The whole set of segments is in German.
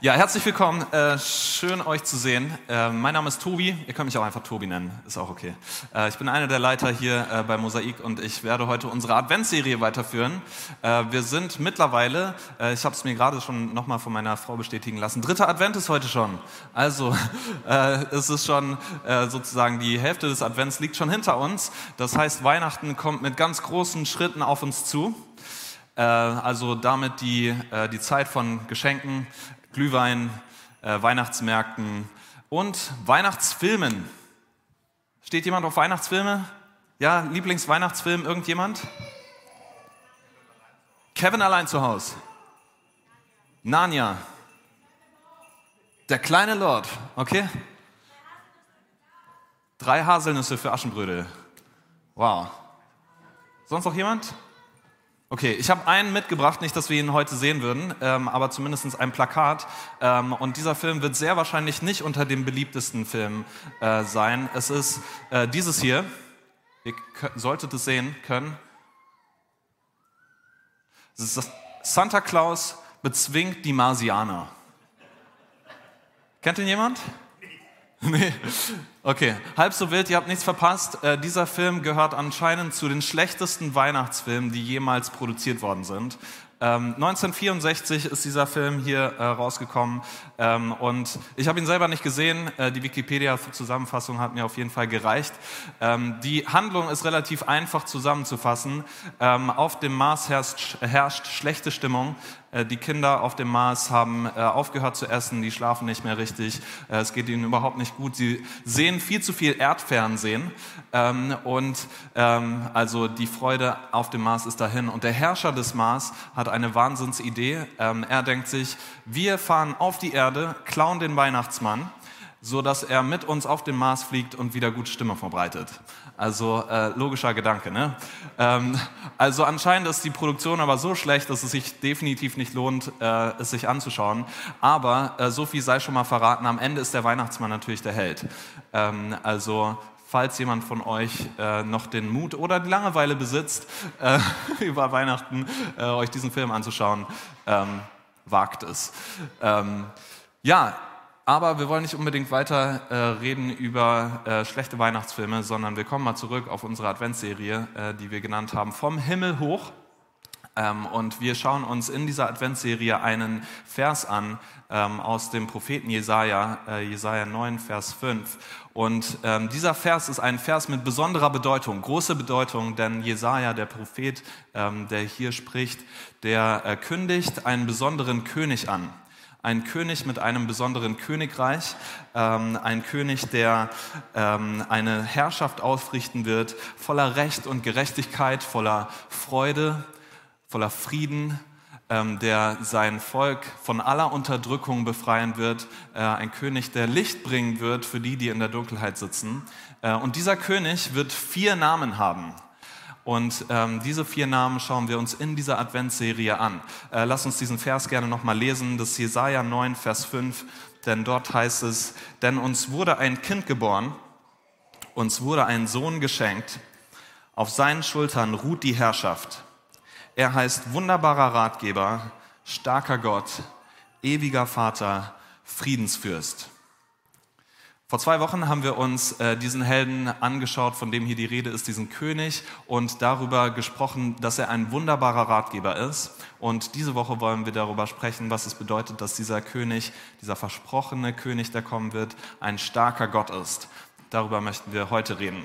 Ja, herzlich willkommen. Äh, schön euch zu sehen. Äh, mein Name ist Tobi. Ihr könnt mich auch einfach Tobi nennen. Ist auch okay. Äh, ich bin einer der Leiter hier äh, bei Mosaik und ich werde heute unsere Adventsserie weiterführen. Äh, wir sind mittlerweile, äh, ich habe es mir gerade schon nochmal von meiner Frau bestätigen lassen, dritter Advent ist heute schon. Also es ist schon sozusagen die Hälfte des Advents liegt schon hinter uns. Das heißt, Weihnachten kommt mit ganz großen Schritten auf uns zu. Also damit die, die Zeit von Geschenken, Glühwein, äh, Weihnachtsmärkten und Weihnachtsfilmen. Steht jemand auf Weihnachtsfilme? Ja, Lieblingsweihnachtsfilm, irgendjemand? Kevin allein zu Hause. Narnia. Der kleine Lord, okay? Drei Haselnüsse für Aschenbrödel. Wow. Sonst noch jemand? Okay, ich habe einen mitgebracht, nicht, dass wir ihn heute sehen würden, ähm, aber zumindest ein Plakat. Ähm, und dieser Film wird sehr wahrscheinlich nicht unter den beliebtesten Filmen äh, sein. Es ist äh, dieses hier. Ihr solltet es sehen können. Santa Claus bezwingt die Marsianer. Kennt ihn jemand? Nee. Okay, halb so wild, ihr habt nichts verpasst. Äh, dieser Film gehört anscheinend zu den schlechtesten Weihnachtsfilmen, die jemals produziert worden sind. 1964 ähm, ist dieser Film hier äh, rausgekommen ähm, und ich habe ihn selber nicht gesehen. Äh, die Wikipedia-Zusammenfassung hat mir auf jeden Fall gereicht. Ähm, die Handlung ist relativ einfach zusammenzufassen. Ähm, auf dem Mars herrscht, herrscht schlechte Stimmung. Äh, die Kinder auf dem Mars haben äh, aufgehört zu essen, die schlafen nicht mehr richtig, äh, es geht ihnen überhaupt nicht gut. Sie sehen viel zu viel Erdfernsehen ähm, und ähm, also die Freude auf dem Mars ist dahin. Und der Herrscher des Mars hat eine Wahnsinnsidee. Ähm, er denkt sich, wir fahren auf die Erde, klauen den Weihnachtsmann so dass er mit uns auf den Mars fliegt und wieder gute Stimme verbreitet. Also äh, logischer Gedanke. Ne? Ähm, also anscheinend ist die Produktion aber so schlecht, dass es sich definitiv nicht lohnt, äh, es sich anzuschauen. Aber äh, so viel sei schon mal verraten, am Ende ist der Weihnachtsmann natürlich der Held. Ähm, also falls jemand von euch äh, noch den Mut oder die Langeweile besitzt, äh, über Weihnachten äh, euch diesen Film anzuschauen, ähm, wagt es. Ähm, ja, aber wir wollen nicht unbedingt weiter äh, reden über äh, schlechte Weihnachtsfilme, sondern wir kommen mal zurück auf unsere Adventsserie, äh, die wir genannt haben, Vom Himmel hoch. Ähm, und wir schauen uns in dieser Adventsserie einen Vers an ähm, aus dem Propheten Jesaja, äh, Jesaja 9, Vers 5. Und ähm, dieser Vers ist ein Vers mit besonderer Bedeutung, große Bedeutung, denn Jesaja, der Prophet, ähm, der hier spricht, der äh, kündigt einen besonderen König an ein König mit einem besonderen Königreich, ähm, ein König, der ähm, eine Herrschaft aufrichten wird, voller Recht und Gerechtigkeit, voller Freude, voller Frieden, ähm, der sein Volk von aller Unterdrückung befreien wird, äh, ein König, der Licht bringen wird für die, die in der Dunkelheit sitzen. Äh, und dieser König wird vier Namen haben. Und ähm, diese vier Namen schauen wir uns in dieser Adventsserie an. Äh, lass uns diesen Vers gerne nochmal lesen. Das Jesaja 9, Vers 5. Denn dort heißt es, denn uns wurde ein Kind geboren, uns wurde ein Sohn geschenkt, auf seinen Schultern ruht die Herrschaft. Er heißt wunderbarer Ratgeber, starker Gott, ewiger Vater, Friedensfürst. Vor zwei Wochen haben wir uns äh, diesen Helden angeschaut, von dem hier die Rede ist, diesen König, und darüber gesprochen, dass er ein wunderbarer Ratgeber ist. Und diese Woche wollen wir darüber sprechen, was es bedeutet, dass dieser König, dieser versprochene König, der kommen wird, ein starker Gott ist. Darüber möchten wir heute reden.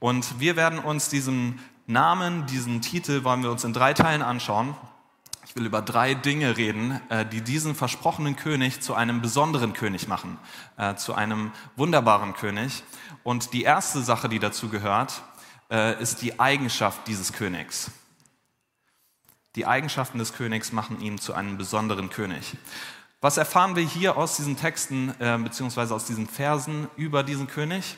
Und wir werden uns diesen Namen, diesen Titel, wollen wir uns in drei Teilen anschauen will über drei Dinge reden, äh, die diesen versprochenen König zu einem besonderen König machen, äh, zu einem wunderbaren König. Und die erste Sache, die dazu gehört, äh, ist die Eigenschaft dieses Königs. Die Eigenschaften des Königs machen ihn zu einem besonderen König. Was erfahren wir hier aus diesen Texten beziehungsweise aus diesen Versen über diesen König?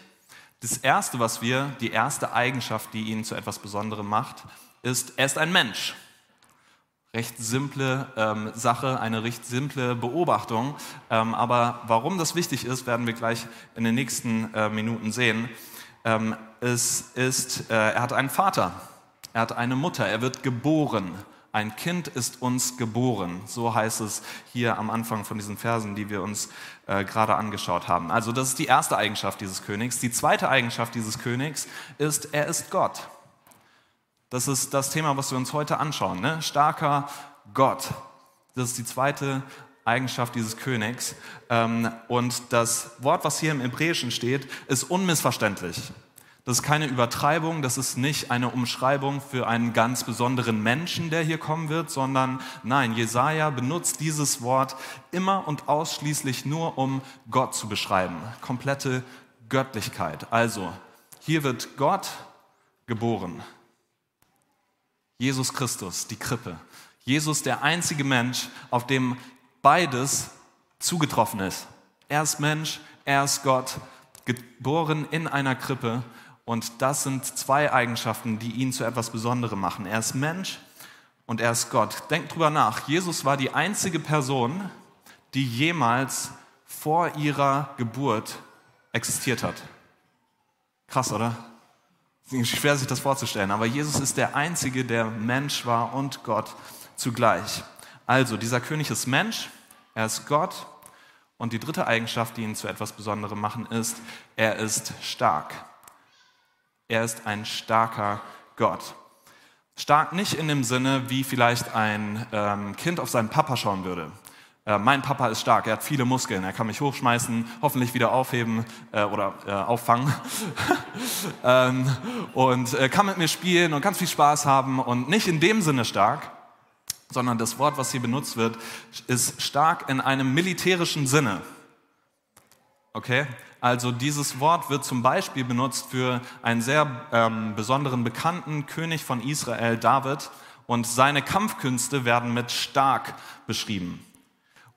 Das erste, was wir, die erste Eigenschaft, die ihn zu etwas Besonderem macht, ist, er ist ein Mensch recht simple ähm, Sache, eine recht simple Beobachtung. Ähm, aber warum das wichtig ist, werden wir gleich in den nächsten äh, Minuten sehen. Ähm, es ist, äh, er hat einen Vater, er hat eine Mutter, er wird geboren ein Kind ist uns geboren. So heißt es hier am Anfang von diesen Versen, die wir uns äh, gerade angeschaut haben. Also das ist die erste Eigenschaft dieses Königs. Die zweite Eigenschaft dieses Königs ist, er ist Gott. Das ist das Thema, was wir uns heute anschauen. Ne? Starker Gott. Das ist die zweite Eigenschaft dieses Königs. Ähm, und das Wort, was hier im Hebräischen steht, ist unmissverständlich. Das ist keine Übertreibung, das ist nicht eine Umschreibung für einen ganz besonderen Menschen, der hier kommen wird, sondern nein, Jesaja benutzt dieses Wort immer und ausschließlich nur, um Gott zu beschreiben. Komplette Göttlichkeit. Also, hier wird Gott geboren. Jesus Christus, die Krippe. Jesus, der einzige Mensch, auf dem beides zugetroffen ist. Er ist Mensch, er ist Gott, geboren in einer Krippe und das sind zwei Eigenschaften, die ihn zu etwas Besonderem machen. Er ist Mensch und er ist Gott. Denkt drüber nach. Jesus war die einzige Person, die jemals vor ihrer Geburt existiert hat. Krass, oder? Schwer sich das vorzustellen, aber Jesus ist der Einzige, der Mensch war und Gott zugleich. Also, dieser König ist Mensch, er ist Gott und die dritte Eigenschaft, die ihn zu etwas Besonderem machen, ist, er ist stark. Er ist ein starker Gott. Stark nicht in dem Sinne, wie vielleicht ein ähm, Kind auf seinen Papa schauen würde. Äh, mein Papa ist stark, er hat viele Muskeln, er kann mich hochschmeißen, hoffentlich wieder aufheben äh, oder äh, auffangen ähm, und äh, kann mit mir spielen und ganz viel Spaß haben und nicht in dem Sinne stark, sondern das Wort, was hier benutzt wird, ist stark in einem militärischen Sinne. Okay? Also dieses Wort wird zum Beispiel benutzt für einen sehr ähm, besonderen bekannten König von Israel, David, und seine Kampfkünste werden mit stark beschrieben.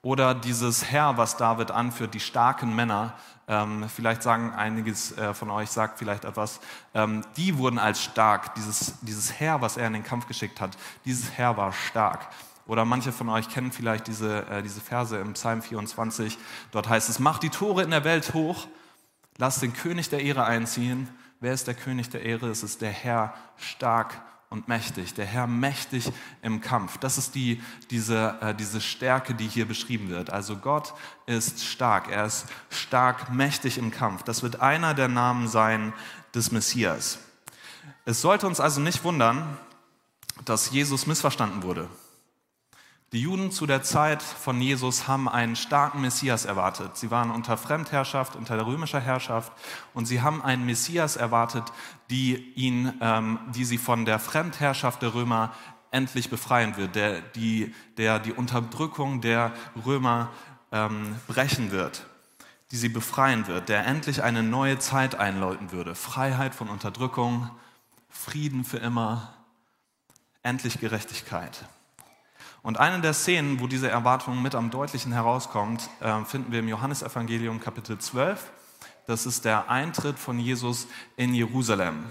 Oder dieses Herr, was David anführt, die starken Männer, ähm, vielleicht sagen einiges äh, von euch, sagt vielleicht etwas, ähm, die wurden als stark, dieses, dieses Herr, was er in den Kampf geschickt hat, dieses Herr war stark. Oder manche von euch kennen vielleicht diese, äh, diese Verse im Psalm 24. Dort heißt es, mach die Tore in der Welt hoch, lass den König der Ehre einziehen. Wer ist der König der Ehre? Es ist der Herr stark und mächtig, der Herr mächtig im Kampf. Das ist die, diese, äh, diese Stärke, die hier beschrieben wird. Also Gott ist stark, er ist stark, mächtig im Kampf. Das wird einer der Namen sein des Messias. Es sollte uns also nicht wundern, dass Jesus missverstanden wurde. Die Juden zu der Zeit von Jesus haben einen starken Messias erwartet. Sie waren unter Fremdherrschaft, unter römischer Herrschaft und sie haben einen Messias erwartet, die, ihn, ähm, die sie von der Fremdherrschaft der Römer endlich befreien wird, der die, der die Unterdrückung der Römer ähm, brechen wird, die sie befreien wird, der endlich eine neue Zeit einläuten würde. Freiheit von Unterdrückung, Frieden für immer, endlich Gerechtigkeit. Und eine der Szenen, wo diese Erwartung mit am deutlichen herauskommt, äh, finden wir im Johannesevangelium Kapitel 12. Das ist der Eintritt von Jesus in Jerusalem.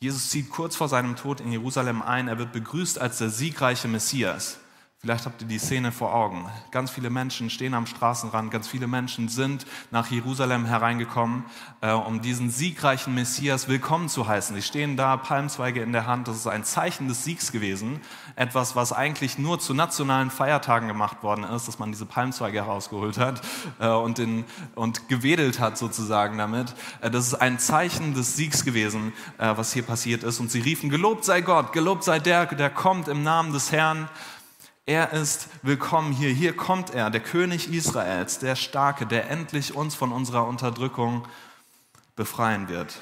Jesus zieht kurz vor seinem Tod in Jerusalem ein. Er wird begrüßt als der siegreiche Messias. Vielleicht habt ihr die Szene vor Augen. Ganz viele Menschen stehen am Straßenrand, ganz viele Menschen sind nach Jerusalem hereingekommen, äh, um diesen siegreichen Messias willkommen zu heißen. Sie stehen da, Palmzweige in der Hand. Das ist ein Zeichen des Siegs gewesen. Etwas, was eigentlich nur zu nationalen Feiertagen gemacht worden ist, dass man diese Palmzweige herausgeholt hat äh, und, in, und gewedelt hat sozusagen damit. Äh, das ist ein Zeichen des Siegs gewesen, äh, was hier passiert ist. Und sie riefen, gelobt sei Gott, gelobt sei der, der kommt im Namen des Herrn. Er ist willkommen hier. Hier kommt er, der König Israels, der Starke, der endlich uns von unserer Unterdrückung befreien wird.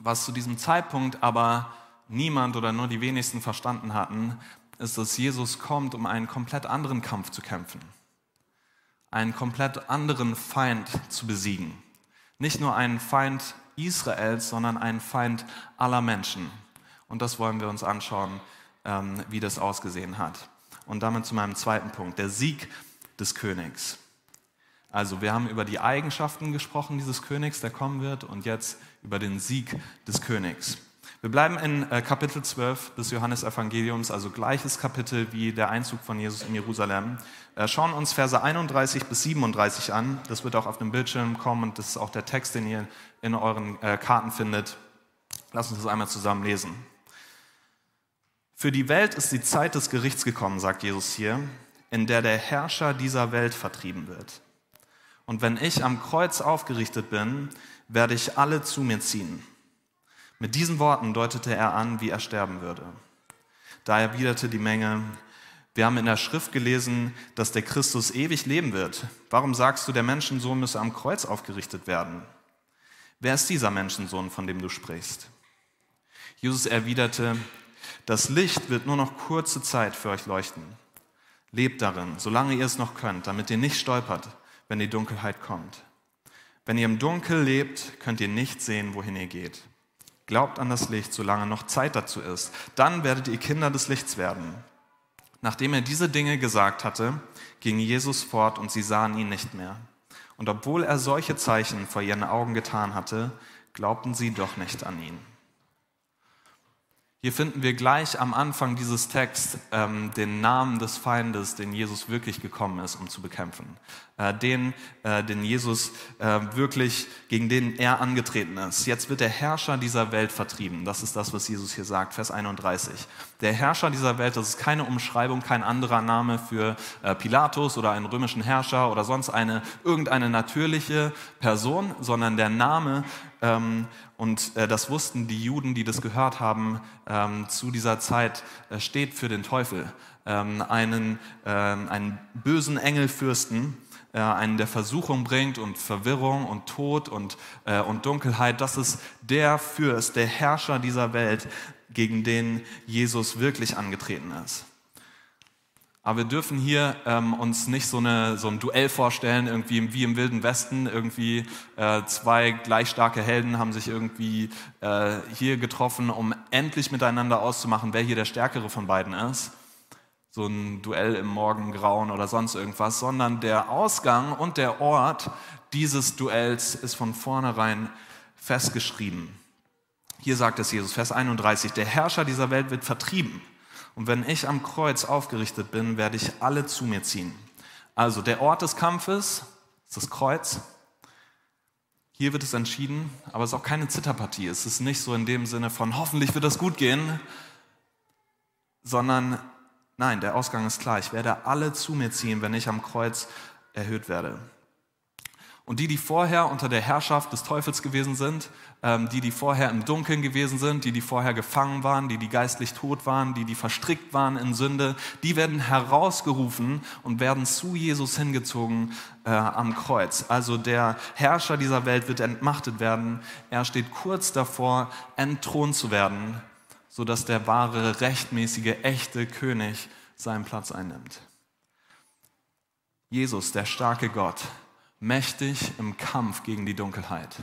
Was zu diesem Zeitpunkt aber niemand oder nur die wenigsten verstanden hatten, ist, dass Jesus kommt, um einen komplett anderen Kampf zu kämpfen. Einen komplett anderen Feind zu besiegen. Nicht nur einen Feind Israels, sondern einen Feind aller Menschen. Und das wollen wir uns anschauen, ähm, wie das ausgesehen hat. Und damit zu meinem zweiten Punkt, der Sieg des Königs. Also wir haben über die Eigenschaften gesprochen dieses Königs, der kommen wird, und jetzt über den Sieg des Königs. Wir bleiben in äh, Kapitel 12 des Johannesevangeliums, also gleiches Kapitel wie der Einzug von Jesus in Jerusalem. Äh, schauen uns Verse 31 bis 37 an. Das wird auch auf dem Bildschirm kommen und das ist auch der Text, den ihr in euren äh, Karten findet. Lass uns das einmal zusammen lesen. Für die Welt ist die Zeit des Gerichts gekommen, sagt Jesus hier, in der der Herrscher dieser Welt vertrieben wird. Und wenn ich am Kreuz aufgerichtet bin, werde ich alle zu mir ziehen. Mit diesen Worten deutete er an, wie er sterben würde. Da erwiderte die Menge, wir haben in der Schrift gelesen, dass der Christus ewig leben wird. Warum sagst du, der Menschensohn müsse am Kreuz aufgerichtet werden? Wer ist dieser Menschensohn, von dem du sprichst? Jesus erwiderte, das Licht wird nur noch kurze Zeit für euch leuchten. Lebt darin, solange ihr es noch könnt, damit ihr nicht stolpert, wenn die Dunkelheit kommt. Wenn ihr im Dunkel lebt, könnt ihr nicht sehen, wohin ihr geht. Glaubt an das Licht, solange noch Zeit dazu ist. Dann werdet ihr Kinder des Lichts werden. Nachdem er diese Dinge gesagt hatte, ging Jesus fort und sie sahen ihn nicht mehr. Und obwohl er solche Zeichen vor ihren Augen getan hatte, glaubten sie doch nicht an ihn. Hier finden wir gleich am Anfang dieses Texts ähm, den Namen des Feindes, den Jesus wirklich gekommen ist, um zu bekämpfen. Äh, den, äh, den Jesus äh, wirklich, gegen den er angetreten ist. Jetzt wird der Herrscher dieser Welt vertrieben. Das ist das, was Jesus hier sagt, Vers 31. Der Herrscher dieser Welt, das ist keine Umschreibung, kein anderer Name für Pilatus oder einen römischen Herrscher oder sonst eine, irgendeine natürliche Person, sondern der Name ähm, und das wussten die Juden, die das gehört haben, ähm, zu dieser Zeit steht für den Teufel, einen, ähm, einen bösen Engelfürsten, äh, einen, der Versuchung bringt und Verwirrung und Tod und, äh, und Dunkelheit. Das ist der Fürst, der Herrscher dieser Welt, gegen den Jesus wirklich angetreten ist. Aber wir dürfen hier ähm, uns nicht so, eine, so ein Duell vorstellen, irgendwie wie im Wilden Westen. Irgendwie äh, zwei gleich starke Helden haben sich irgendwie äh, hier getroffen, um endlich miteinander auszumachen, wer hier der Stärkere von beiden ist. So ein Duell im Morgengrauen oder sonst irgendwas, sondern der Ausgang und der Ort dieses Duells ist von vornherein festgeschrieben. Hier sagt es Jesus, Vers 31, der Herrscher dieser Welt wird vertrieben. Und wenn ich am Kreuz aufgerichtet bin, werde ich alle zu mir ziehen. Also der Ort des Kampfes ist das Kreuz. Hier wird es entschieden, aber es ist auch keine Zitterpartie. Es ist nicht so in dem Sinne von hoffentlich wird das gut gehen, sondern nein, der Ausgang ist klar. Ich werde alle zu mir ziehen, wenn ich am Kreuz erhöht werde. Und die, die vorher unter der Herrschaft des Teufels gewesen sind, ähm, die, die vorher im Dunkeln gewesen sind, die, die vorher gefangen waren, die, die geistlich tot waren, die, die verstrickt waren in Sünde, die werden herausgerufen und werden zu Jesus hingezogen äh, am Kreuz. Also der Herrscher dieser Welt wird entmachtet werden. Er steht kurz davor, entthront zu werden, sodass der wahre, rechtmäßige, echte König seinen Platz einnimmt. Jesus, der starke Gott, mächtig im Kampf gegen die Dunkelheit.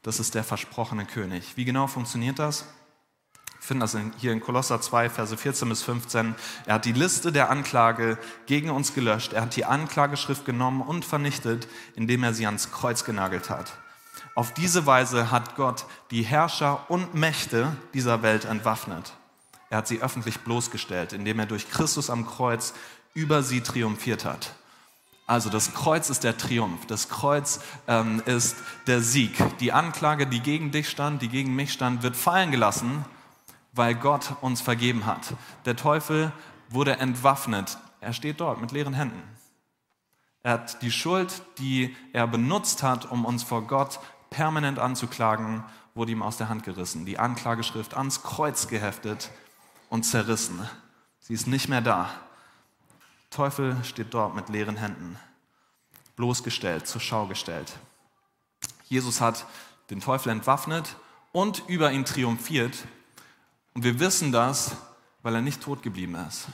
Das ist der versprochene König. Wie genau funktioniert das? Wir finden das hier in Kolosser 2, Verse 14 bis 15. Er hat die Liste der Anklage gegen uns gelöscht. Er hat die Anklageschrift genommen und vernichtet, indem er sie ans Kreuz genagelt hat. Auf diese Weise hat Gott die Herrscher und Mächte dieser Welt entwaffnet. Er hat sie öffentlich bloßgestellt, indem er durch Christus am Kreuz über sie triumphiert hat. Also das Kreuz ist der Triumph, das Kreuz ähm, ist der Sieg. Die Anklage, die gegen dich stand, die gegen mich stand, wird fallen gelassen, weil Gott uns vergeben hat. Der Teufel wurde entwaffnet. Er steht dort mit leeren Händen. Er hat die Schuld, die er benutzt hat, um uns vor Gott permanent anzuklagen, wurde ihm aus der Hand gerissen. Die Anklageschrift ans Kreuz geheftet und zerrissen. Sie ist nicht mehr da. Teufel steht dort mit leeren Händen, bloßgestellt, zur Schau gestellt. Jesus hat den Teufel entwaffnet und über ihn triumphiert. Und wir wissen das, weil er nicht tot geblieben ist.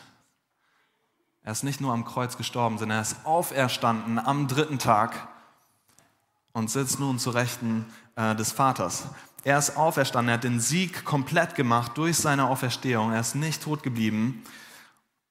Er ist nicht nur am Kreuz gestorben, sondern er ist auferstanden am dritten Tag und sitzt nun zu Rechten äh, des Vaters. Er ist auferstanden, er hat den Sieg komplett gemacht durch seine Auferstehung. Er ist nicht tot geblieben,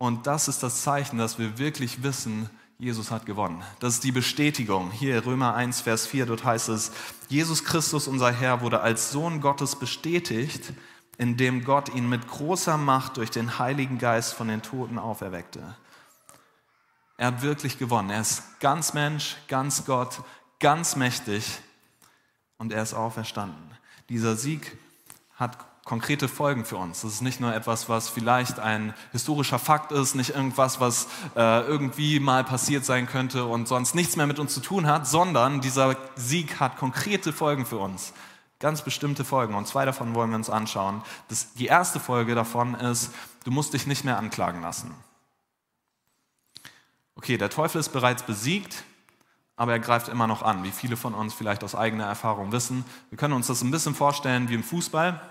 und das ist das Zeichen, dass wir wirklich wissen, Jesus hat gewonnen. Das ist die Bestätigung. Hier Römer 1, Vers 4, dort heißt es, Jesus Christus, unser Herr, wurde als Sohn Gottes bestätigt, indem Gott ihn mit großer Macht durch den Heiligen Geist von den Toten auferweckte. Er hat wirklich gewonnen. Er ist ganz Mensch, ganz Gott, ganz mächtig und er ist auferstanden. Dieser Sieg hat konkrete Folgen für uns. Das ist nicht nur etwas, was vielleicht ein historischer Fakt ist, nicht irgendwas, was äh, irgendwie mal passiert sein könnte und sonst nichts mehr mit uns zu tun hat, sondern dieser Sieg hat konkrete Folgen für uns. Ganz bestimmte Folgen. Und zwei davon wollen wir uns anschauen. Das, die erste Folge davon ist, du musst dich nicht mehr anklagen lassen. Okay, der Teufel ist bereits besiegt, aber er greift immer noch an, wie viele von uns vielleicht aus eigener Erfahrung wissen. Wir können uns das ein bisschen vorstellen wie im Fußball.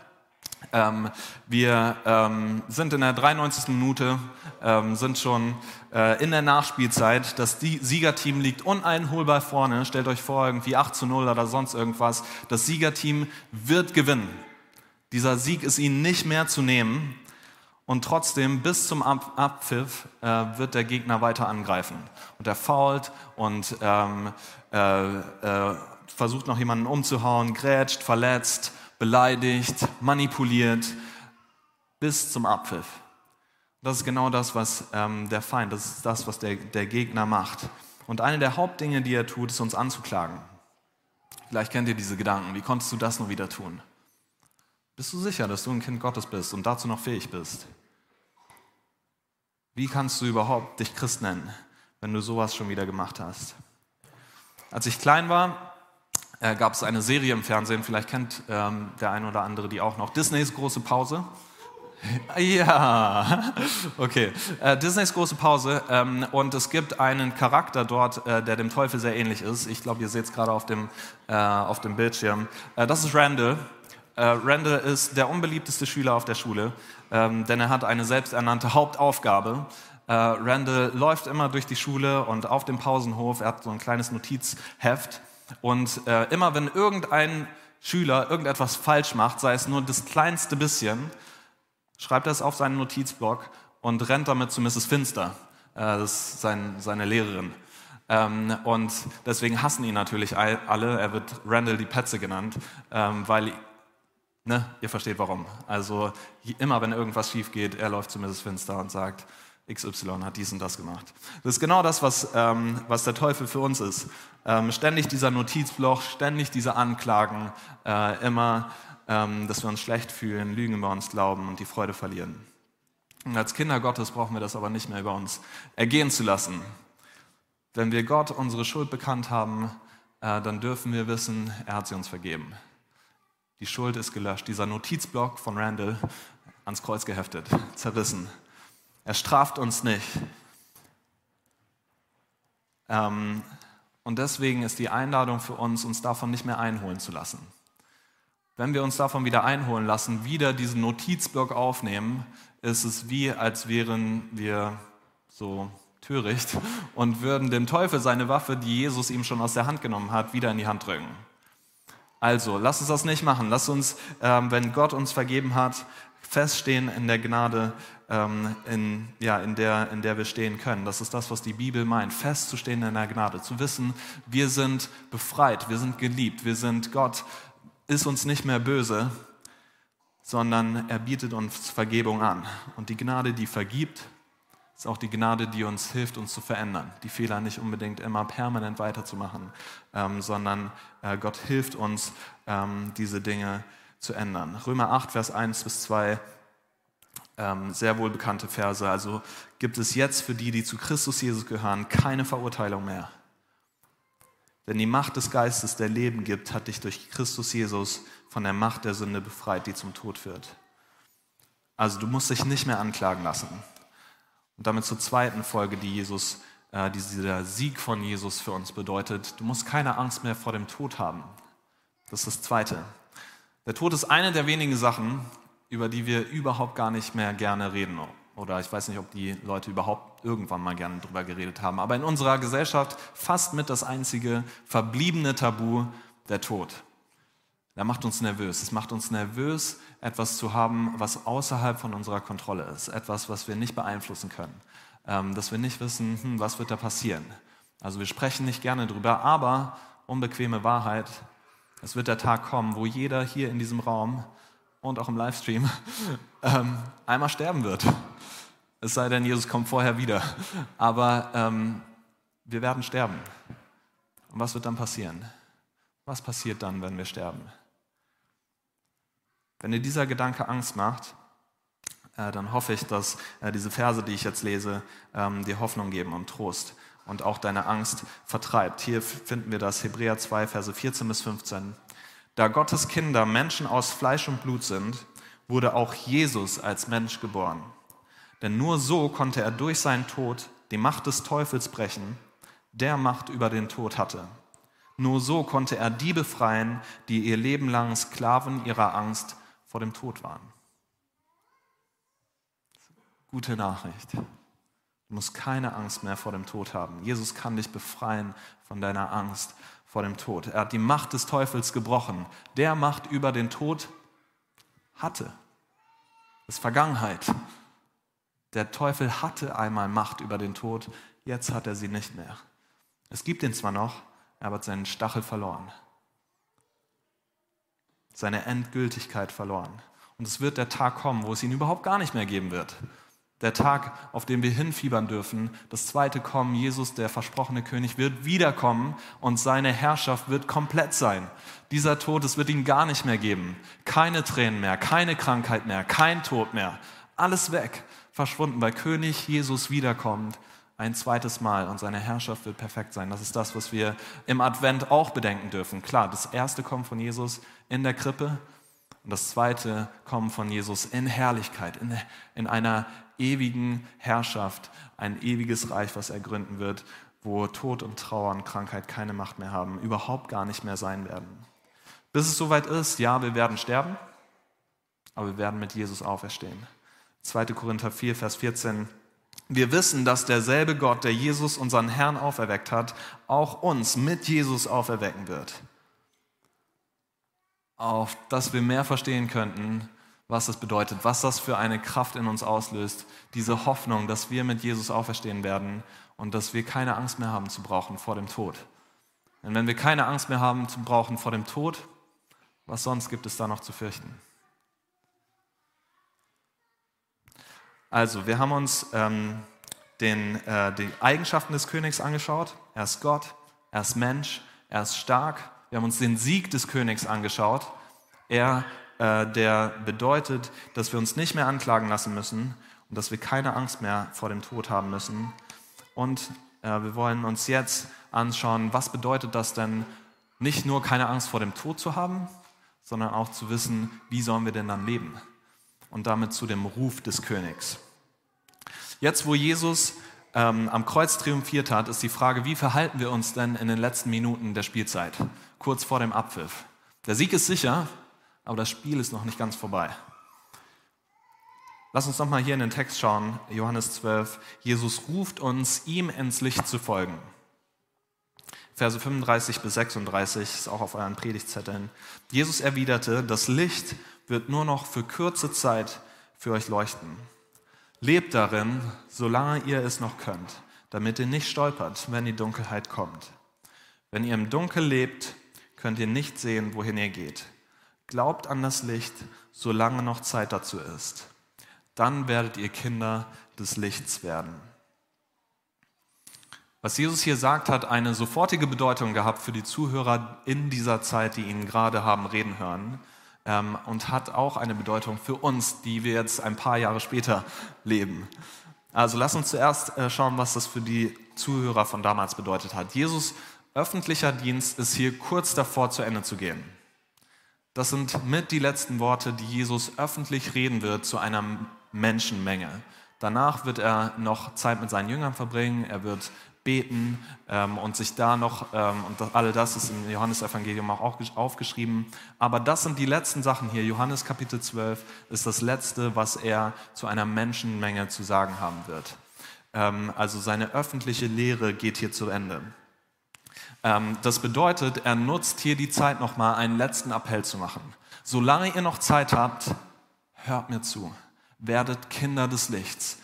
Ähm, wir ähm, sind in der 93. Minute, ähm, sind schon äh, in der Nachspielzeit. Das Siegerteam liegt uneinholbar vorne. Stellt euch vor, irgendwie 8 zu 0 oder sonst irgendwas. Das Siegerteam wird gewinnen. Dieser Sieg ist ihnen nicht mehr zu nehmen. Und trotzdem, bis zum Ab Abpfiff, äh, wird der Gegner weiter angreifen. Und er fault und ähm, äh, äh, versucht noch jemanden umzuhauen, grätscht, verletzt beleidigt, manipuliert bis zum Abpfiff. Das ist genau das, was ähm, der Feind, das ist das, was der, der Gegner macht. Und eine der Hauptdinge, die er tut, ist uns anzuklagen. Vielleicht kennt ihr diese Gedanken. Wie konntest du das nur wieder tun? Bist du sicher, dass du ein Kind Gottes bist und dazu noch fähig bist? Wie kannst du überhaupt dich Christ nennen, wenn du sowas schon wieder gemacht hast? Als ich klein war, äh, gab es eine Serie im Fernsehen, vielleicht kennt ähm, der eine oder andere die auch noch, Disneys große Pause. Ja, okay. Äh, Disneys große Pause ähm, und es gibt einen Charakter dort, äh, der dem Teufel sehr ähnlich ist. Ich glaube, ihr seht es gerade auf, dem, äh, auf dem Bildschirm. Äh, das ist Randall. Äh, Randall ist der unbeliebteste Schüler auf der Schule, ähm, denn er hat eine selbsternannte Hauptaufgabe. Äh, Randall läuft immer durch die Schule und auf dem Pausenhof, er hat so ein kleines Notizheft und äh, immer wenn irgendein Schüler irgendetwas falsch macht, sei es nur das kleinste bisschen, schreibt er es auf seinen Notizblock und rennt damit zu Mrs. Finster. Äh, das ist sein, seine Lehrerin. Ähm, und deswegen hassen ihn natürlich alle. Er wird Randall die Petze genannt, ähm, weil, ne, ihr versteht warum. Also immer wenn irgendwas schief geht, er läuft zu Mrs. Finster und sagt, XY hat dies und das gemacht. Das ist genau das, was, ähm, was der Teufel für uns ist. Ähm, ständig dieser Notizblock, ständig diese Anklagen, äh, immer, ähm, dass wir uns schlecht fühlen, Lügen über uns glauben und die Freude verlieren. Und als Kinder Gottes brauchen wir das aber nicht mehr über uns ergehen zu lassen. Wenn wir Gott unsere Schuld bekannt haben, äh, dann dürfen wir wissen, er hat sie uns vergeben. Die Schuld ist gelöscht. Dieser Notizblock von Randall ans Kreuz geheftet, zerrissen. Er straft uns nicht. Ähm, und deswegen ist die Einladung für uns, uns davon nicht mehr einholen zu lassen. Wenn wir uns davon wieder einholen lassen, wieder diesen Notizblock aufnehmen, ist es wie, als wären wir so töricht und würden dem Teufel seine Waffe, die Jesus ihm schon aus der Hand genommen hat, wieder in die Hand drücken. Also, lass uns das nicht machen. Lass uns, ähm, wenn Gott uns vergeben hat, feststehen in der Gnade, ähm, in, ja, in, der, in der wir stehen können. Das ist das, was die Bibel meint, festzustehen in der Gnade, zu wissen, wir sind befreit, wir sind geliebt, wir sind Gott, ist uns nicht mehr böse, sondern er bietet uns Vergebung an. Und die Gnade, die vergibt, ist auch die Gnade, die uns hilft, uns zu verändern, die Fehler nicht unbedingt immer permanent weiterzumachen, ähm, sondern äh, Gott hilft uns, ähm, diese Dinge zu ändern. Römer 8, Vers 1 bis 2, ähm, sehr wohl bekannte Verse. Also gibt es jetzt für die, die zu Christus Jesus gehören, keine Verurteilung mehr. Denn die Macht des Geistes, der Leben gibt, hat dich durch Christus Jesus von der Macht der Sünde befreit, die zum Tod führt. Also du musst dich nicht mehr anklagen lassen. Und damit zur zweiten Folge, die Jesus, äh, dieser Sieg von Jesus für uns bedeutet. Du musst keine Angst mehr vor dem Tod haben. Das ist das Zweite. Der Tod ist eine der wenigen Sachen, über die wir überhaupt gar nicht mehr gerne reden. Oder ich weiß nicht, ob die Leute überhaupt irgendwann mal gerne drüber geredet haben. Aber in unserer Gesellschaft fast mit das einzige verbliebene Tabu der Tod. Der macht uns nervös. Es macht uns nervös, etwas zu haben, was außerhalb von unserer Kontrolle ist. Etwas, was wir nicht beeinflussen können. Ähm, dass wir nicht wissen, hm, was wird da passieren. Also wir sprechen nicht gerne drüber, aber unbequeme Wahrheit, es wird der Tag kommen, wo jeder hier in diesem Raum und auch im Livestream ähm, einmal sterben wird. Es sei denn, Jesus kommt vorher wieder. Aber ähm, wir werden sterben. Und was wird dann passieren? Was passiert dann, wenn wir sterben? Wenn dir dieser Gedanke Angst macht, äh, dann hoffe ich, dass äh, diese Verse, die ich jetzt lese, ähm, dir Hoffnung geben und Trost und auch deine Angst vertreibt. Hier finden wir das Hebräer 2, Verse 14 bis 15. Da Gottes Kinder Menschen aus Fleisch und Blut sind, wurde auch Jesus als Mensch geboren. Denn nur so konnte er durch seinen Tod die Macht des Teufels brechen, der Macht über den Tod hatte. Nur so konnte er die befreien, die ihr Leben lang Sklaven ihrer Angst vor dem Tod waren. Gute Nachricht. Du musst keine Angst mehr vor dem Tod haben. Jesus kann dich befreien von deiner Angst vor dem Tod. Er hat die Macht des Teufels gebrochen. Der Macht über den Tod hatte. Das ist Vergangenheit. Der Teufel hatte einmal Macht über den Tod, jetzt hat er sie nicht mehr. Es gibt ihn zwar noch, er hat seinen Stachel verloren. Seine Endgültigkeit verloren. Und es wird der Tag kommen, wo es ihn überhaupt gar nicht mehr geben wird der Tag, auf den wir hinfiebern dürfen, das zweite Kommen, Jesus, der versprochene König, wird wiederkommen und seine Herrschaft wird komplett sein. Dieser Tod, es wird ihn gar nicht mehr geben. Keine Tränen mehr, keine Krankheit mehr, kein Tod mehr. Alles weg, verschwunden, weil König Jesus wiederkommt ein zweites Mal und seine Herrschaft wird perfekt sein. Das ist das, was wir im Advent auch bedenken dürfen. Klar, das erste Kommen von Jesus in der Krippe und das zweite Kommen von Jesus in Herrlichkeit, in, in einer ewigen Herrschaft, ein ewiges Reich, was er gründen wird, wo Tod und Trauer und Krankheit keine Macht mehr haben, überhaupt gar nicht mehr sein werden. Bis es soweit ist, ja, wir werden sterben, aber wir werden mit Jesus auferstehen. 2. Korinther 4, Vers 14. Wir wissen, dass derselbe Gott, der Jesus, unseren Herrn, auferweckt hat, auch uns mit Jesus auferwecken wird. Auf dass wir mehr verstehen könnten, was das bedeutet, was das für eine Kraft in uns auslöst, diese Hoffnung, dass wir mit Jesus auferstehen werden und dass wir keine Angst mehr haben zu brauchen vor dem Tod. Denn wenn wir keine Angst mehr haben zu brauchen vor dem Tod, was sonst gibt es da noch zu fürchten? Also, wir haben uns ähm, den, äh, die Eigenschaften des Königs angeschaut. Er ist Gott, er ist Mensch, er ist stark. Wir haben uns den Sieg des Königs angeschaut. Er äh, der bedeutet, dass wir uns nicht mehr anklagen lassen müssen und dass wir keine Angst mehr vor dem Tod haben müssen. Und äh, wir wollen uns jetzt anschauen, was bedeutet das denn, nicht nur keine Angst vor dem Tod zu haben, sondern auch zu wissen, wie sollen wir denn dann leben? Und damit zu dem Ruf des Königs. Jetzt, wo Jesus ähm, am Kreuz triumphiert hat, ist die Frage, wie verhalten wir uns denn in den letzten Minuten der Spielzeit, kurz vor dem Abpfiff? Der Sieg ist sicher, aber das Spiel ist noch nicht ganz vorbei. Lass uns nochmal hier in den Text schauen, Johannes 12. Jesus ruft uns, ihm ins Licht zu folgen. Verse 35 bis 36 ist auch auf euren Predigtzetteln. Jesus erwiderte, das Licht wird nur noch für kurze Zeit für euch leuchten. Lebt darin, solange ihr es noch könnt, damit ihr nicht stolpert, wenn die Dunkelheit kommt. Wenn ihr im Dunkel lebt, könnt ihr nicht sehen, wohin ihr geht. Glaubt an das Licht, solange noch Zeit dazu ist. Dann werdet ihr Kinder des Lichts werden. Was Jesus hier sagt, hat eine sofortige Bedeutung gehabt für die Zuhörer in dieser Zeit, die ihn gerade haben reden hören. Ähm, und hat auch eine Bedeutung für uns, die wir jetzt ein paar Jahre später leben. Also lass uns zuerst äh, schauen, was das für die Zuhörer von damals bedeutet hat. Jesus öffentlicher Dienst ist hier kurz davor zu Ende zu gehen. Das sind mit die letzten Worte, die Jesus öffentlich reden wird zu einer Menschenmenge. Danach wird er noch Zeit mit seinen Jüngern verbringen, er wird beten ähm, und sich da noch, ähm, und das, all das ist im Johannesevangelium auch aufgeschrieben, aber das sind die letzten Sachen hier. Johannes Kapitel 12 ist das letzte, was er zu einer Menschenmenge zu sagen haben wird. Ähm, also seine öffentliche Lehre geht hier zu Ende. Ähm, das bedeutet, er nutzt hier die Zeit nochmal, einen letzten Appell zu machen. Solange ihr noch Zeit habt, hört mir zu. Werdet Kinder des Lichts.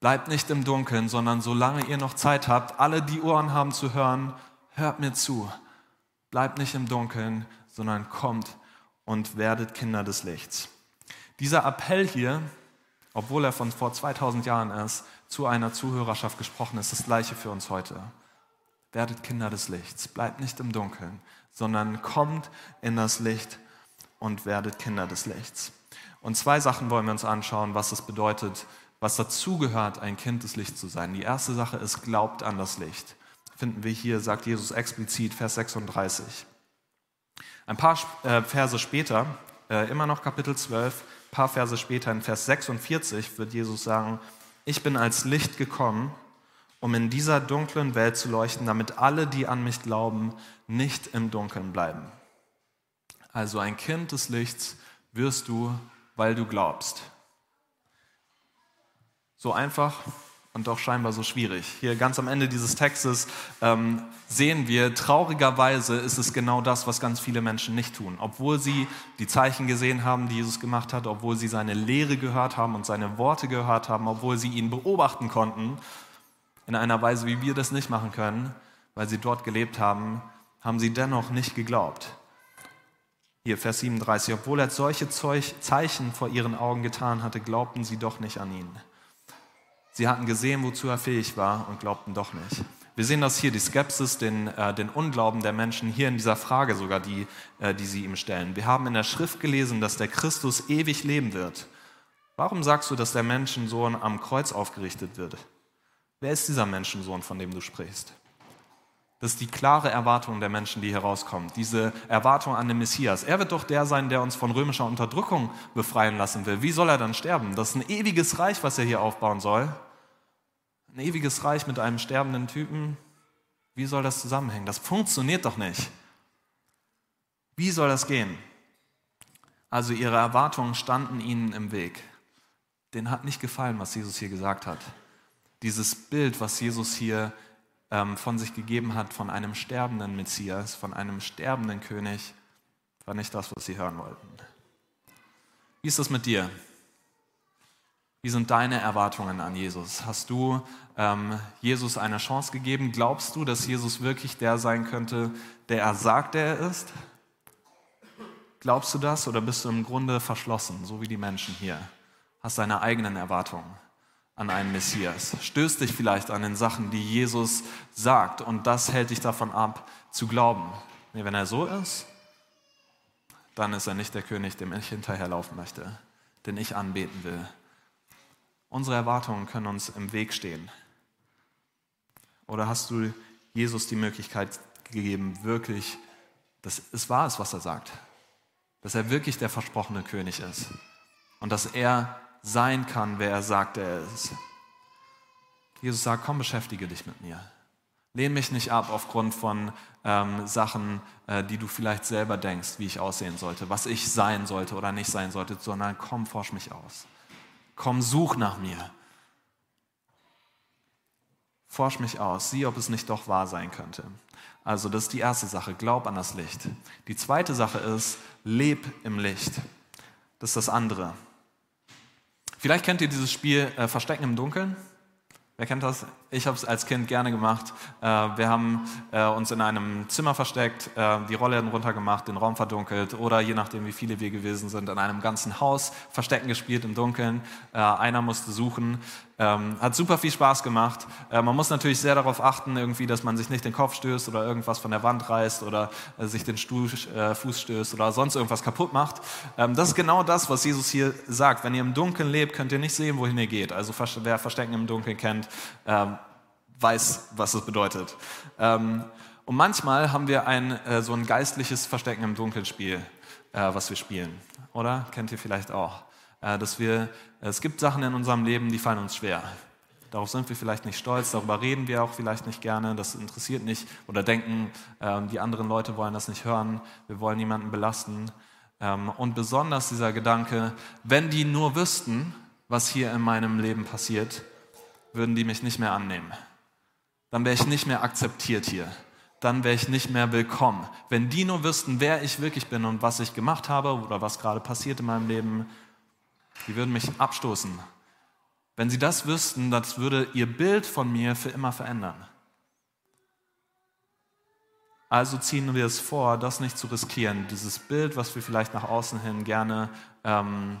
Bleibt nicht im Dunkeln, sondern solange ihr noch Zeit habt, alle die Ohren haben zu hören, hört mir zu. Bleibt nicht im Dunkeln, sondern kommt und werdet Kinder des Lichts. Dieser Appell hier, obwohl er von vor 2000 Jahren ist, zu einer Zuhörerschaft gesprochen ist, das gleiche für uns heute. Werdet Kinder des Lichts, bleibt nicht im Dunkeln, sondern kommt in das Licht und werdet Kinder des Lichts. Und zwei Sachen wollen wir uns anschauen, was es bedeutet, was dazugehört, ein Kind des Lichts zu sein. Die erste Sache ist, glaubt an das Licht. Finden wir hier, sagt Jesus explizit, Vers 36. Ein paar äh, Verse später, äh, immer noch Kapitel 12, ein paar Verse später, in Vers 46, wird Jesus sagen, ich bin als Licht gekommen, um in dieser dunklen Welt zu leuchten, damit alle, die an mich glauben, nicht im Dunkeln bleiben. Also ein Kind des Lichts wirst du, weil du glaubst. So einfach und doch scheinbar so schwierig. Hier ganz am Ende dieses Textes ähm, sehen wir, traurigerweise ist es genau das, was ganz viele Menschen nicht tun. Obwohl sie die Zeichen gesehen haben, die Jesus gemacht hat, obwohl sie seine Lehre gehört haben und seine Worte gehört haben, obwohl sie ihn beobachten konnten, in einer Weise, wie wir das nicht machen können, weil sie dort gelebt haben, haben sie dennoch nicht geglaubt. Hier Vers 37, obwohl er solche Zeichen vor ihren Augen getan hatte, glaubten sie doch nicht an ihn. Sie hatten gesehen, wozu er fähig war und glaubten doch nicht. Wir sehen das hier, die Skepsis, den, äh, den Unglauben der Menschen hier in dieser Frage sogar, die, äh, die sie ihm stellen. Wir haben in der Schrift gelesen, dass der Christus ewig leben wird. Warum sagst du, dass der Menschensohn am Kreuz aufgerichtet wird? Wer ist dieser Menschensohn, von dem du sprichst? Das ist die klare Erwartung der Menschen, die hier rauskommt. Diese Erwartung an den Messias. Er wird doch der sein, der uns von römischer Unterdrückung befreien lassen will. Wie soll er dann sterben? Das ist ein ewiges Reich, was er hier aufbauen soll. Ein ewiges Reich mit einem sterbenden Typen. Wie soll das zusammenhängen? Das funktioniert doch nicht. Wie soll das gehen? Also ihre Erwartungen standen ihnen im Weg. Denen hat nicht gefallen, was Jesus hier gesagt hat. Dieses Bild, was Jesus hier von sich gegeben hat von einem sterbenden Messias, von einem sterbenden König, war nicht das, was sie hören wollten. Wie ist das mit dir? Wie sind deine Erwartungen an Jesus? Hast du ähm, Jesus eine Chance gegeben? Glaubst du, dass Jesus wirklich der sein könnte, der er sagt, der er ist? Glaubst du das oder bist du im Grunde verschlossen, so wie die Menschen hier? Hast deine eigenen Erwartungen? An einen Messias, stößt dich vielleicht an den Sachen, die Jesus sagt und das hält dich davon ab zu glauben. Nee, wenn er so ist, dann ist er nicht der König, dem ich hinterherlaufen möchte, den ich anbeten will. Unsere Erwartungen können uns im Weg stehen. Oder hast du Jesus die Möglichkeit gegeben, wirklich, dass es wahr ist, was er sagt, dass er wirklich der versprochene König ist und dass er sein kann, wer er sagt, er ist. Jesus sagt, komm, beschäftige dich mit mir. Lehn mich nicht ab aufgrund von ähm, Sachen, äh, die du vielleicht selber denkst, wie ich aussehen sollte, was ich sein sollte oder nicht sein sollte, sondern komm, forsch mich aus. Komm, such nach mir. Forsch mich aus, sieh, ob es nicht doch wahr sein könnte. Also das ist die erste Sache, glaub an das Licht. Die zweite Sache ist, leb im Licht. Das ist das andere. Vielleicht kennt ihr dieses Spiel äh, Verstecken im Dunkeln. Wer kennt das? Ich habe es als Kind gerne gemacht. Äh, wir haben äh, uns in einem Zimmer versteckt, äh, die Rolle runtergemacht, den Raum verdunkelt oder je nachdem, wie viele wir gewesen sind, in einem ganzen Haus Verstecken gespielt im Dunkeln. Einer musste suchen. Ähm, hat super viel Spaß gemacht. Man muss natürlich sehr darauf achten, irgendwie, dass man sich nicht den Kopf stößt oder irgendwas von der Wand reißt oder sich den Stuhl, Fuß stößt oder sonst irgendwas kaputt macht. Ähm, das ist genau das, was Jesus hier sagt. Wenn ihr im Dunkeln lebt, könnt ihr nicht sehen, wohin ihr geht. Also wer Verstecken im Dunkeln kennt, ähm, weiß, was es bedeutet. Ähm, und manchmal haben wir ein, äh, so ein geistliches Verstecken im Dunkeln-Spiel, äh, was wir spielen. Oder? Kennt ihr vielleicht auch. Äh, dass wir, es gibt Sachen in unserem Leben, die fallen uns schwer. Darauf sind wir vielleicht nicht stolz, darüber reden wir auch vielleicht nicht gerne, das interessiert nicht oder denken, ähm, die anderen Leute wollen das nicht hören, wir wollen niemanden belasten. Ähm, und besonders dieser Gedanke, wenn die nur wüssten, was hier in meinem Leben passiert, würden die mich nicht mehr annehmen dann wäre ich nicht mehr akzeptiert hier. Dann wäre ich nicht mehr willkommen. Wenn die nur wüssten, wer ich wirklich bin und was ich gemacht habe oder was gerade passiert in meinem Leben, die würden mich abstoßen. Wenn sie das wüssten, das würde ihr Bild von mir für immer verändern. Also ziehen wir es vor, das nicht zu riskieren, dieses Bild, was wir vielleicht nach außen hin gerne ähm,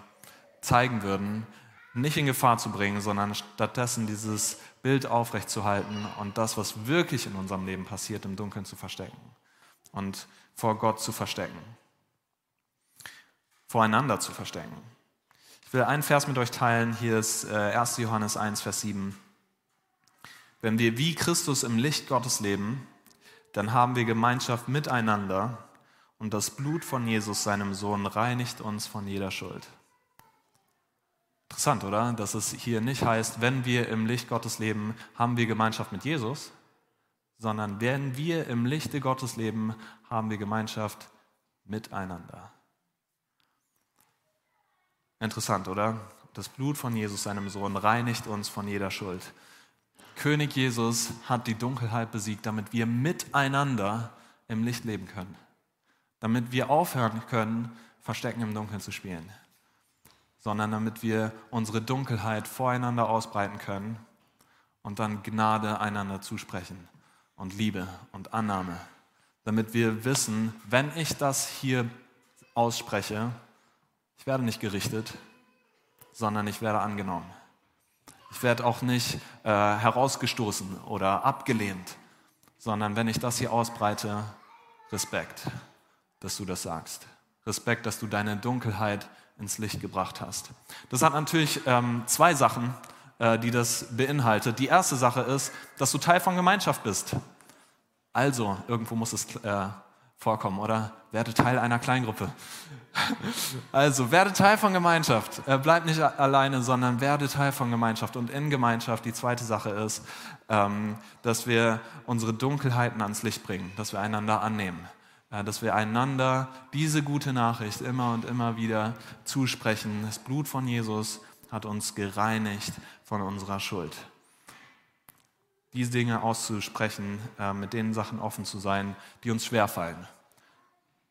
zeigen würden, nicht in Gefahr zu bringen, sondern stattdessen dieses Bild aufrechtzuerhalten und das, was wirklich in unserem Leben passiert, im Dunkeln zu verstecken und vor Gott zu verstecken. voreinander zu verstecken. Ich will einen Vers mit euch teilen. Hier ist 1. Äh, Johannes 1, Vers 7. Wenn wir wie Christus im Licht Gottes leben, dann haben wir Gemeinschaft miteinander und das Blut von Jesus, seinem Sohn, reinigt uns von jeder Schuld. Interessant, oder? Dass es hier nicht heißt, wenn wir im Licht Gottes leben, haben wir Gemeinschaft mit Jesus, sondern wenn wir im Lichte Gottes leben, haben wir Gemeinschaft miteinander. Interessant, oder? Das Blut von Jesus, seinem Sohn, reinigt uns von jeder Schuld. König Jesus hat die Dunkelheit besiegt, damit wir miteinander im Licht leben können. Damit wir aufhören können, Verstecken im Dunkeln zu spielen. Sondern damit wir unsere Dunkelheit voreinander ausbreiten können und dann Gnade einander zusprechen und Liebe und Annahme. Damit wir wissen, wenn ich das hier ausspreche, ich werde nicht gerichtet, sondern ich werde angenommen. Ich werde auch nicht äh, herausgestoßen oder abgelehnt, sondern wenn ich das hier ausbreite, Respekt, dass du das sagst. Respekt, dass du deine Dunkelheit ins Licht gebracht hast. Das hat natürlich ähm, zwei Sachen, äh, die das beinhaltet. Die erste Sache ist, dass du Teil von Gemeinschaft bist. Also, irgendwo muss es äh, vorkommen, oder? Werde Teil einer Kleingruppe. Also, werde Teil von Gemeinschaft. Äh, bleib nicht alleine, sondern werde Teil von Gemeinschaft. Und in Gemeinschaft, die zweite Sache ist, ähm, dass wir unsere Dunkelheiten ans Licht bringen, dass wir einander annehmen, dass wir einander diese gute Nachricht immer und immer wieder zusprechen. Das Blut von Jesus hat uns gereinigt von unserer Schuld. Diese Dinge auszusprechen, äh, mit den Sachen offen zu sein, die uns schwerfallen.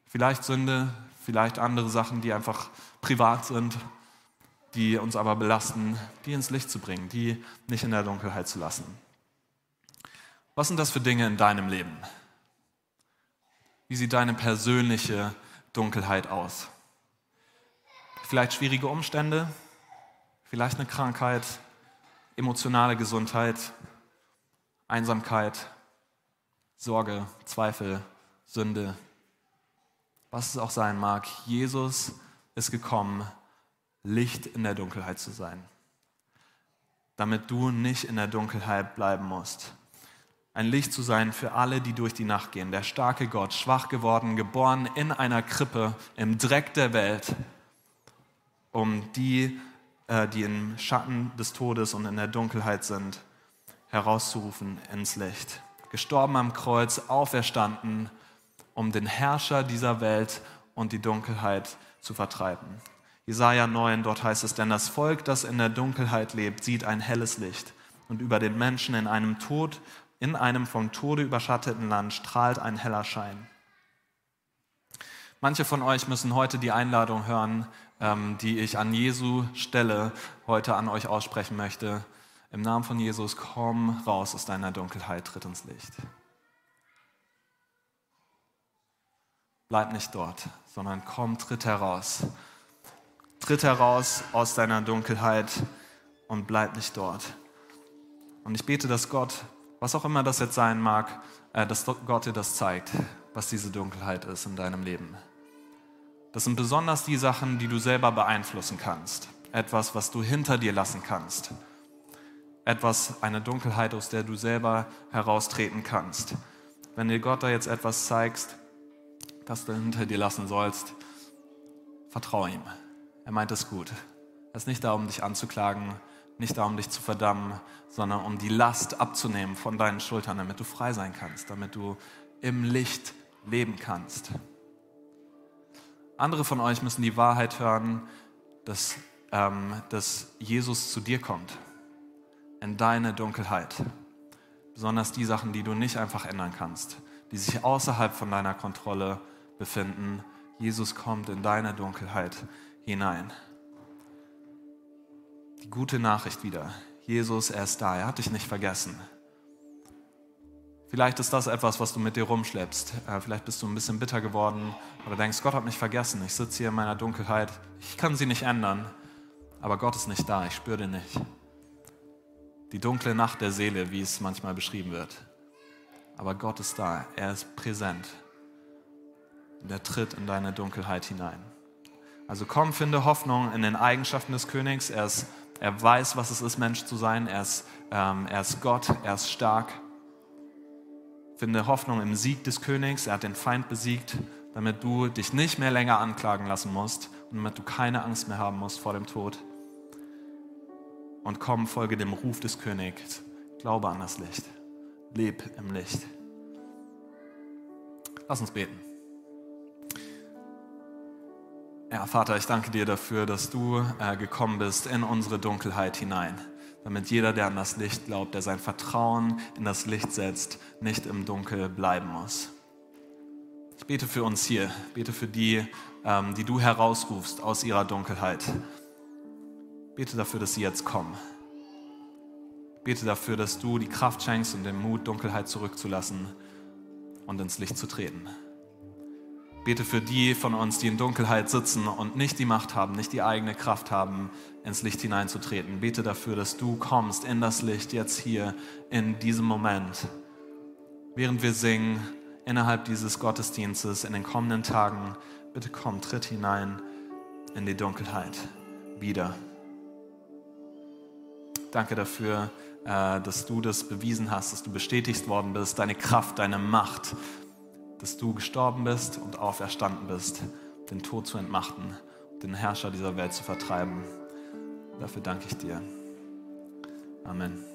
Vielleicht Sünde, vielleicht andere Sachen, die einfach privat sind, die uns aber belasten, die ins Licht zu bringen, die nicht in der Dunkelheit zu lassen. Was sind das für Dinge in deinem Leben? Wie sieht deine persönliche Dunkelheit aus? Vielleicht schwierige Umstände, vielleicht eine Krankheit, emotionale Gesundheit, Einsamkeit, Sorge, Zweifel, Sünde, was es auch sein mag, Jesus ist gekommen, Licht in der Dunkelheit zu sein, damit du nicht in der Dunkelheit bleiben musst. Ein Licht zu sein für alle, die durch die Nacht gehen. Der starke Gott, schwach geworden, geboren in einer Krippe, im Dreck der Welt, um die, äh, die im Schatten des Todes und in der Dunkelheit sind, herauszurufen ins Licht. Gestorben am Kreuz, auferstanden, um den Herrscher dieser Welt und die Dunkelheit zu vertreiben. Jesaja 9, dort heißt es, denn das Volk, das in der Dunkelheit lebt, sieht ein helles Licht. Und über den Menschen in einem Tod, in einem vom Tode überschatteten Land strahlt ein heller Schein. Manche von euch müssen heute die Einladung hören, ähm, die ich an Jesu Stelle heute an euch aussprechen möchte. Im Namen von Jesus, komm raus aus deiner Dunkelheit, tritt ins Licht. bleib nicht dort, sondern komm, tritt heraus. Tritt heraus aus deiner Dunkelheit und bleib nicht dort. Und ich bete, dass Gott, was auch immer das jetzt sein mag, äh, dass Gott dir das zeigt, was diese Dunkelheit ist in deinem Leben. Das sind besonders die Sachen, die du selber beeinflussen kannst. Etwas, was du hinter dir lassen kannst. Etwas, eine Dunkelheit, aus der du selber heraustreten kannst. Wenn dir Gott da jetzt etwas zeigst, das du hinter dir lassen sollst, vertraue ihm. Er meint es gut. Er ist nicht da, um dich anzuklagen, nicht da, um dich zu verdammen, sondern um die Last abzunehmen von deinen Schultern, damit du frei sein kannst, damit du im Licht leben kannst. Andere von euch müssen die Wahrheit hören, dass, ähm, dass Jesus zu dir kommt, in deine Dunkelheit. Besonders die Sachen, die du nicht einfach ändern kannst, die sich außerhalb von deiner Kontrolle befinden. Jesus kommt in deine Dunkelheit hinein. Die gute Nachricht wieder. Jesus, er ist da, er hat dich nicht vergessen. Vielleicht ist das etwas, was du mit dir rumschleppst. Äh, vielleicht bist du ein bisschen bitter geworden oder denkst, Gott hat mich vergessen. Ich sitze hier in meiner Dunkelheit. Ich kann sie nicht ändern. Aber Gott ist nicht da. Ich spüre den nicht. Die dunkle Nacht der Seele, wie es manchmal beschrieben wird. Aber Gott ist da. Er ist präsent. Und er tritt in deine Dunkelheit hinein. Also komm, finde Hoffnung in den Eigenschaften des Königs. Er, ist, er weiß, was es ist, Mensch zu sein. Er ist, ähm, er ist Gott, er ist stark. Finde Hoffnung im Sieg des Königs. Er hat den Feind besiegt, damit du dich nicht mehr länger anklagen lassen musst und damit du keine Angst mehr haben musst vor dem Tod. Und komm, folge dem Ruf des Königs. Glaube an das Licht. Leb im Licht. Lass uns beten. Ja, Vater, ich danke dir dafür, dass du äh, gekommen bist in unsere Dunkelheit hinein, damit jeder, der an das Licht glaubt, der sein Vertrauen in das Licht setzt, nicht im Dunkel bleiben muss. Ich bete für uns hier, bete für die, ähm, die du herausrufst aus ihrer Dunkelheit. Bete dafür, dass sie jetzt kommen. Bete dafür, dass du die Kraft schenkst und den Mut, Dunkelheit zurückzulassen und ins Licht zu treten. Bete für die von uns, die in Dunkelheit sitzen und nicht die Macht haben, nicht die eigene Kraft haben, ins Licht hineinzutreten. Bete dafür, dass du kommst in das Licht jetzt hier in diesem Moment, während wir singen, innerhalb dieses Gottesdienstes in den kommenden Tagen. Bitte komm, tritt hinein in die Dunkelheit wieder. Danke dafür, äh, dass du das bewiesen hast, dass du bestätigt worden bist, deine Kraft, deine Macht dass du gestorben bist und auferstanden bist, den Tod zu entmachten den Herrscher dieser Welt zu vertreiben. Dafür danke ich dir. Amen.